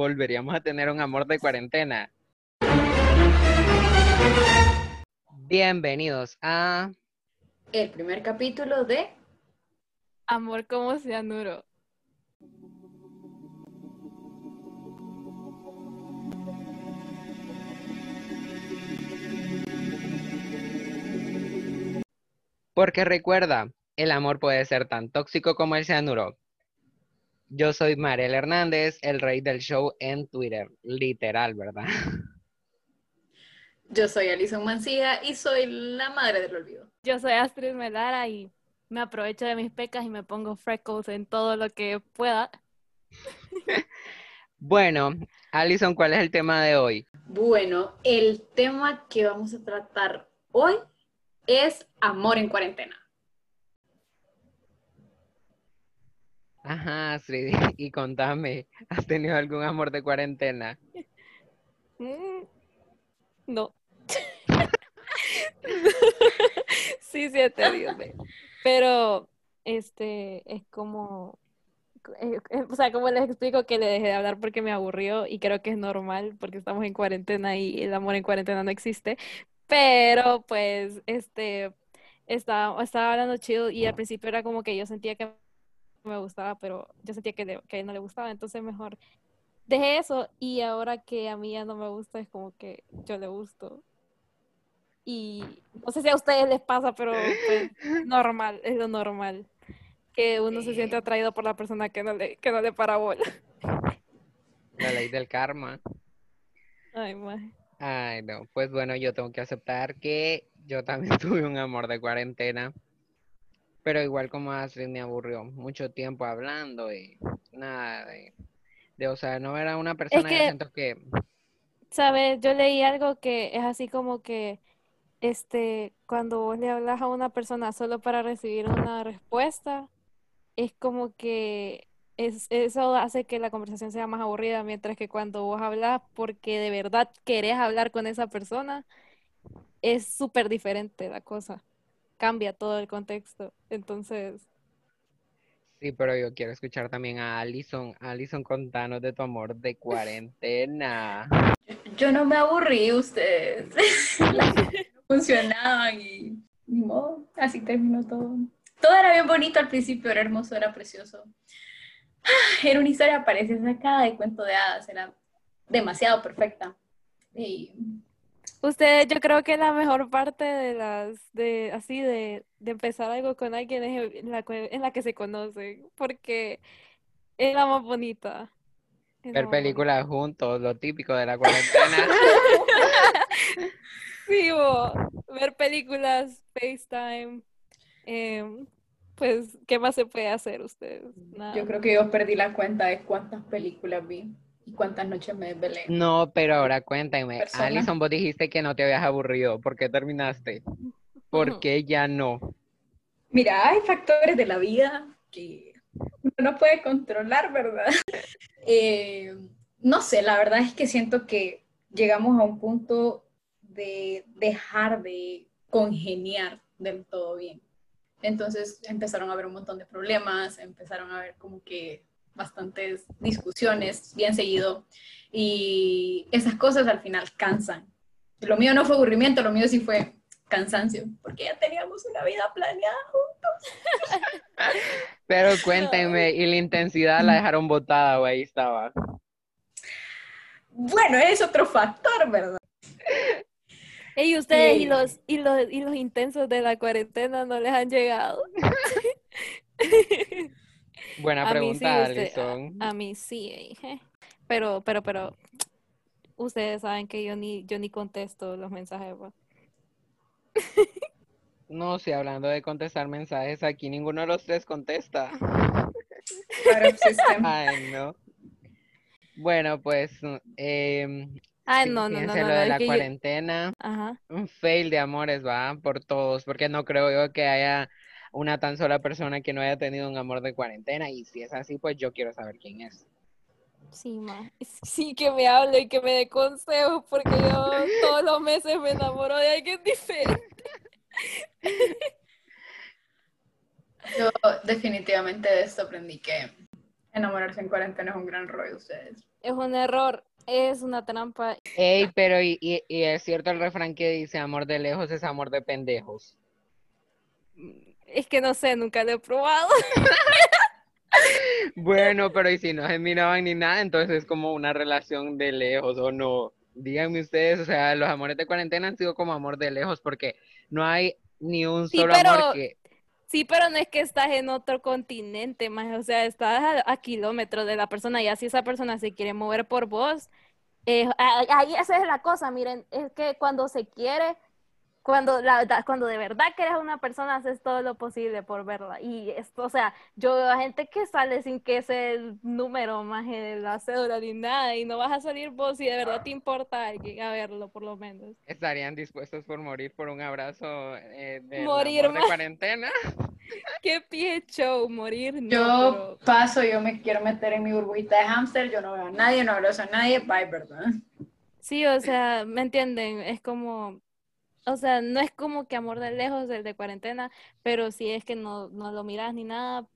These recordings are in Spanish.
volveríamos a tener un amor de cuarentena. Bienvenidos a el primer capítulo de Amor como cianuro. Porque recuerda, el amor puede ser tan tóxico como el cianuro. Yo soy Mariel Hernández, el rey del show en Twitter. Literal, ¿verdad? Yo soy Alison Mancilla y soy la madre del olvido. Yo soy Astrid Melara y me aprovecho de mis pecas y me pongo freckles en todo lo que pueda. bueno, Alison, ¿cuál es el tema de hoy? Bueno, el tema que vamos a tratar hoy es amor en cuarentena. Ajá, Astrid, y contame, ¿has tenido algún amor de cuarentena? Mm, no. sí, sí he tenido. Pero, este, es como, eh, eh, o sea, como les explico que le dejé de hablar porque me aburrió y creo que es normal porque estamos en cuarentena y el amor en cuarentena no existe. Pero, pues, este, estaba, estaba hablando chido y al principio era como que yo sentía que me gustaba, pero yo sentía que, que no le gustaba, entonces mejor dejé eso y ahora que a mí ya no me gusta es como que yo le gusto. Y no sé si a ustedes les pasa, pero pues, normal, es lo normal. Que uno se siente atraído por la persona que no le, que no le para bola. La ley del karma. Ay, ma. Ay, no. Pues bueno, yo tengo que aceptar que yo también tuve un amor de cuarentena. Pero igual como Astrid me aburrió mucho tiempo hablando y nada de, o sea, no era una persona que, siento que... Sabes, yo leí algo que es así como que este, cuando vos le hablas a una persona solo para recibir una respuesta, es como que es, eso hace que la conversación sea más aburrida, mientras que cuando vos hablas porque de verdad querés hablar con esa persona, es súper diferente la cosa. Cambia todo el contexto. Entonces. Sí, pero yo quiero escuchar también a Alison. Alison, contanos de tu amor de cuarentena. Yo no me aburrí, ustedes. funcionaban y ni modo, así terminó todo. Todo era bien bonito al principio, era hermoso, era precioso. Era una historia parecía sacada de cuento de hadas, era demasiado perfecta. Y... Usted, yo creo que la mejor parte de las, de, así, de, de empezar algo con alguien es en la, en la que se conoce, porque es la más bonita. Ver películas juntos, lo típico de la cuarentena. ver películas, FaceTime. Em, pues, ¿qué más se puede hacer ustedes? Yo creo que yo perdí la cuenta de cuántas películas vi y cuántas noches me desvelé. No, pero ahora cuéntame. Alison, vos dijiste que no te habías aburrido. ¿Por qué terminaste? ¿Por qué ya no? Mira, hay factores de la vida que uno no puede controlar, ¿verdad? Eh, no sé, la verdad es que siento que llegamos a un punto de dejar de congeniar del todo bien. Entonces empezaron a haber un montón de problemas, empezaron a haber como que bastantes discusiones bien seguido y esas cosas al final cansan. Lo mío no fue aburrimiento, lo mío sí fue cansancio, porque ya teníamos una vida planeada juntos. Pero cuéntenme, ¿y la intensidad la dejaron botada o ahí estaba? Bueno, es otro factor, ¿verdad? Y ustedes y los, y los y los intensos de la cuarentena no les han llegado. Buena pregunta, Alison. A, mí sí, pero, pero, pero ustedes saben que yo ni, yo ni contesto los mensajes. Pues. No, si hablando de contestar mensajes, aquí ninguno de los tres contesta. Ay, no. Bueno, pues eh, Ay, no, no, no, no, lo de la cuarentena. Un fail de amores, va, por todos, porque no creo yo que haya una tan sola persona que no haya tenido un amor de cuarentena. Y si es así, pues yo quiero saber quién es. Sí, ma. Sí, que me hable y que me dé consejos, porque yo todos los meses me enamoro de alguien diferente. Yo definitivamente de esto aprendí que enamorarse en cuarentena es un gran rollo ustedes. Es un error, es una trampa. Ey, pero y, y- y es cierto el refrán que dice amor de lejos es amor de pendejos. Es que no sé, nunca lo he probado. Bueno, pero y si no se miraban ni nada, entonces es como una relación de lejos o no. Díganme ustedes, o sea, los amores de cuarentena han sido como amor de lejos porque no hay ni un Sí, solo pero- amor que... Sí, pero no es que estás en otro continente, más, o sea, estás a, a kilómetros de la persona y así esa persona se quiere mover por vos. eh, ahí esa es la cosa, miren, es que cuando se quiere, cuando, la, verdad- cuando de verdad quieres a una persona, haces todo lo posible por verla. Y esto, o sea, yo veo a gente que sale sin que ese el número más de la cédula ni nada, y no vas a salir vos si de verdad te importa alguien a verlo, por lo menos. estarían dispuestos por morir por un abrazo eh, del Morir amor de cuarentena. Qué pie show, morir, no, Yo pero- paso, yo me quiero meter en mi burbujita de hámster, yo no veo a nadie, no abrazo a nadie, bye, ¿verdad? Sí, o sea, ¿me entienden? Es como, o sea, no es como que amor de lejos el de cuarentena, pero sí es que no, no lo miras ni nada,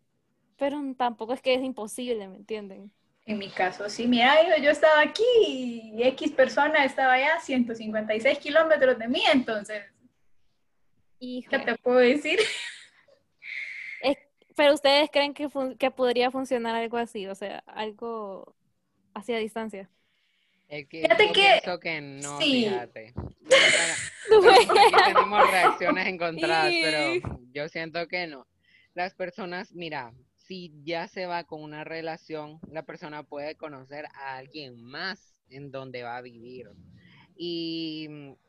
pero tampoco es que es imposible, ¿me entienden? En mi caso, sí, mira, yo, yo estaba aquí y X persona estaba allá a 156 kilómetros de mí, entonces, Hijo. ¿qué te puedo decir? Es- pero ustedes creen que, que podría funcionar algo así, o sea, algo hacia distancia. Es que Fíjate yo que- pienso que no, sí. fíjate. Tenemos reacciones encontradas, pero yo siento que no. Las personas, mira, si ya se va con una relación, la persona puede conocer a alguien más en donde va a vivir. Y,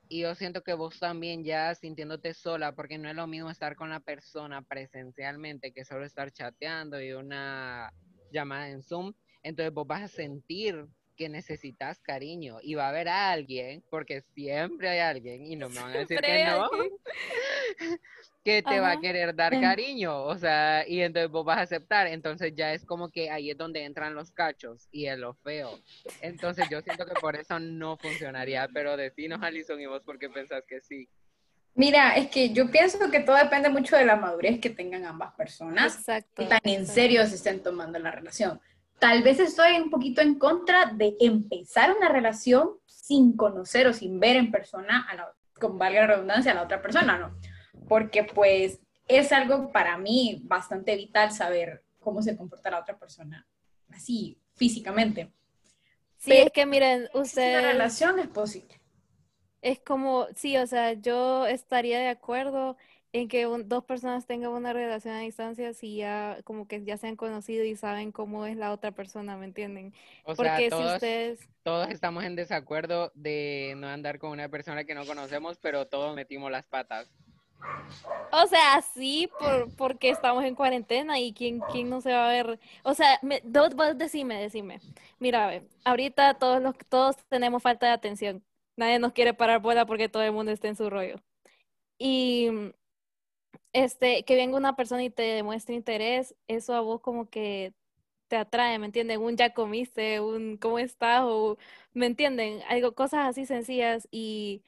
y yo siento que vos también ya sintiéndote sola, porque no es lo mismo estar con la persona presencialmente que solo estar chateando y una llamada en Zoom. Entonces vos vas a sentir que necesitas cariño y va a haber alguien, porque siempre hay alguien, y no me van a decir Siempre que no, que te va a querer dar cariño, o sea, y entonces vos vas a aceptar, entonces ya es como que ahí es donde entran los cachos y es lo feo. Entonces yo siento que por eso no funcionaría, pero decinos, Alison, y vos por qué pensás que sí. Mira, es que yo pienso que todo depende mucho de la madurez que tengan ambas personas Exacto. y tan en serio se estén tomando la relación. Tal vez estoy un poquito en contra de empezar una relación sin conocer o sin ver en persona, a la, con valga la redundancia, a la otra persona, ¿no? Porque pues es algo para mí bastante vital saber cómo se comporta la otra persona, así, físicamente. Sí, es que miren, ustedes... relación es posible. Es como, sí, o sea, yo estaría de acuerdo en que un- dos personas tengan una relación a distancia si ya como que ya se han conocido y saben cómo es la otra persona, ¿me entienden? O Porque sea, si todos, ustedes, todos estamos en desacuerdo de no andar con una persona que no conocemos, pero todos metimos las patas. o sea, sí, por, porque estamos en cuarentena y quién, quién no se va a ver, o sea, me, do- vos decime, decime, mira, ve, ahorita todos los, todos tenemos falta de atención, nadie nos quiere parar bola porque todo el mundo está en su rollo. Y este, que venga una persona y te demuestre interés, eso a vos como que te atrae, ¿me entienden? Un ya comiste, un ¿cómo estás? O, ¿me entienden? Algo, cosas así sencillas y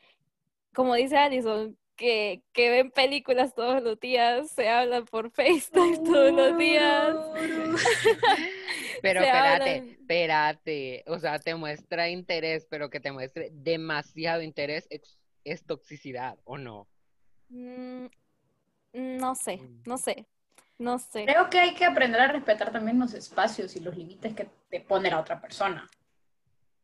como dice Alison, que, que ven películas todos los días, se hablan por FaceTime todos los días. Pero Se espérate, hablan. espérate, o sea, te muestra interés, pero que te muestre demasiado interés es, es toxicidad, ¿o no? Mm, no sé, no sé, no sé. Creo que hay que aprender a respetar también los espacios y los límites que te pone la otra persona.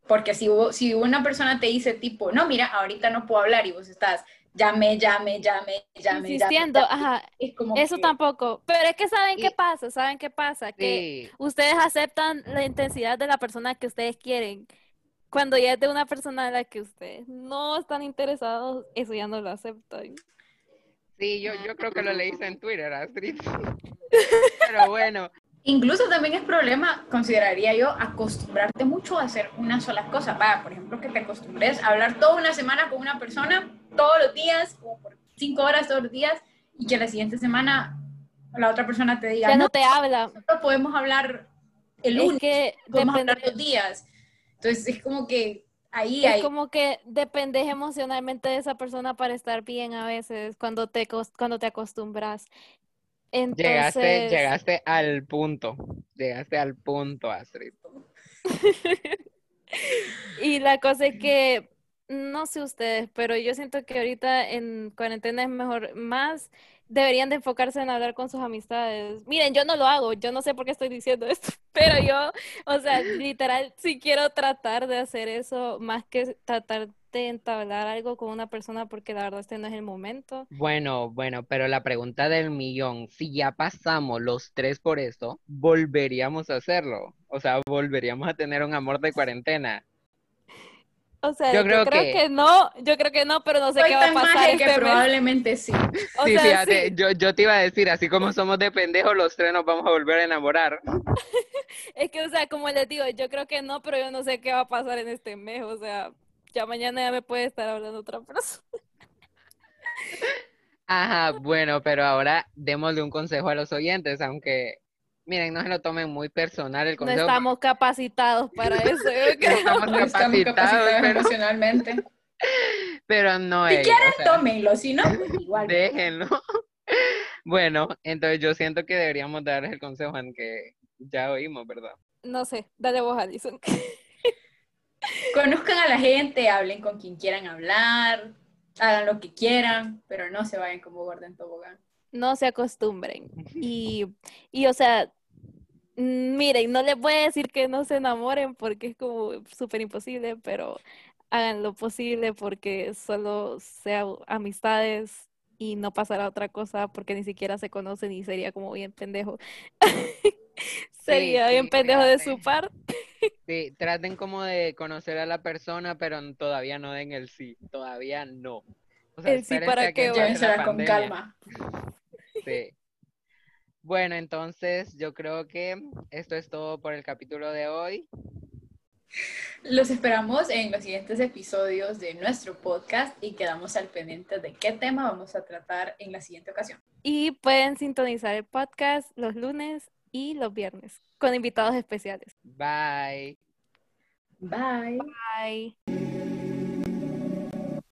Porque si, hubo- si una persona te dice tipo, no, mira, ahorita no puedo hablar y vos estás, llame, llame, llame, llame, Insistiendo, llame, llame", ajá, es como eso que- tampoco. Pero es que ¿saben qué pasa? ¿Saben qué pasa? Que Sí, ustedes aceptan la intensidad de la persona que ustedes quieren. Cuando ya es de una persona a la que ustedes no están interesados, eso ya no lo aceptan. Sí, yo, yo creo que lo leíste en Twitter, Astrid. Pero bueno, Incluso también es problema, consideraría yo, acostumbrarte mucho a hacer una sola cosa. Vaya, por ejemplo, que te acostumbres a hablar toda una semana con una persona, todos los días, como por cinco horas todos los días, y que la siguiente semana la otra persona te diga, Ya no, no te habla. nosotros podemos hablar el Es lunes, que podemos depende, hablar los días. Entonces es como que ahí es como que dependes emocionalmente de esa persona para estar bien a veces cuando te, cuando te acostumbras. llegaste, llegaste al punto, llegaste al punto, Astrid. Y la cosa es que, no sé ustedes, pero yo siento que ahorita en cuarentena es mejor, más deberían de enfocarse en hablar con sus amistades. Miren, yo no lo hago, yo no sé por qué estoy diciendo esto, pero yo, o sea, literal, si quiero tratar de hacer eso, más que tratar de entablar algo con una persona, porque la verdad este no es el momento. Bueno, bueno, pero la pregunta del millón, si ya pasamos los tres por esto, ¿volveríamos a hacerlo? O sea, ¿volveríamos a tener un amor de cuarentena? O sea, yo creo, que... no, yo creo que no, pero no sé qué va a pasar. Este que probablemente sí. sí, fíjate, Yo, yo te iba a decir, así como somos de pendejos, los tres nos vamos a volver a enamorar. es que, o sea, como les digo, yo creo que no, pero yo no sé qué va a pasar en este mes. O sea, ya mañana ya me puede estar hablando otra persona. Ajá, bueno, pero ahora démosle un consejo a los oyentes, aunque Miren, no se lo tomen muy personal el consejo. No estamos capacitados para eso. no estamos capacitados, emocionalmente. Pero no Si quieren, tómenlo, si no, pues igual. Déjenlo. Bueno, entonces yo siento que deberíamos darles el consejo en que ya oímos, ¿verdad? No sé, dale vos, Alison. Conozcan a la gente, hablen con quien quieran hablar, hagan lo que quieran, pero no se vayan como Gordon Tobogán no se acostumbren. Y, y o sea, mm, miren, no les voy a decir que no se enamoren porque es como súper imposible, pero hagan lo posible porque solo sea amistades y no pasará otra cosa porque ni siquiera se conocen y sería como bien pendejo. sería bien pendejo de su parte. sí, traten como de conocer a la persona, pero todavía no den el sí, todavía no. el sí para que, que con calma. Sí. Bueno, entonces yo creo que esto es todo por el capítulo de hoy. Los esperamos en los siguientes episodios de nuestro podcast y quedamos al pendiente de qué tema vamos a tratar en la siguiente ocasión. Y pueden sintonizar el podcast los lunes y los viernes con invitados especiales. Bye. Bye. Bye.